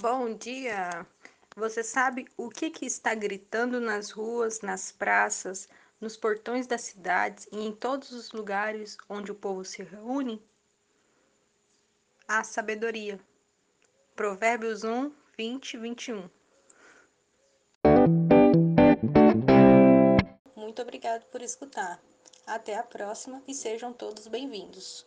Bom dia! Você sabe o que, que está gritando nas ruas, nas praças, nos portões das cidades e em todos os lugares onde o povo se reúne? A sabedoria. Provérbios 1, 20 e 21. Obrigado por escutar. Até a próxima e sejam todos bem-vindos.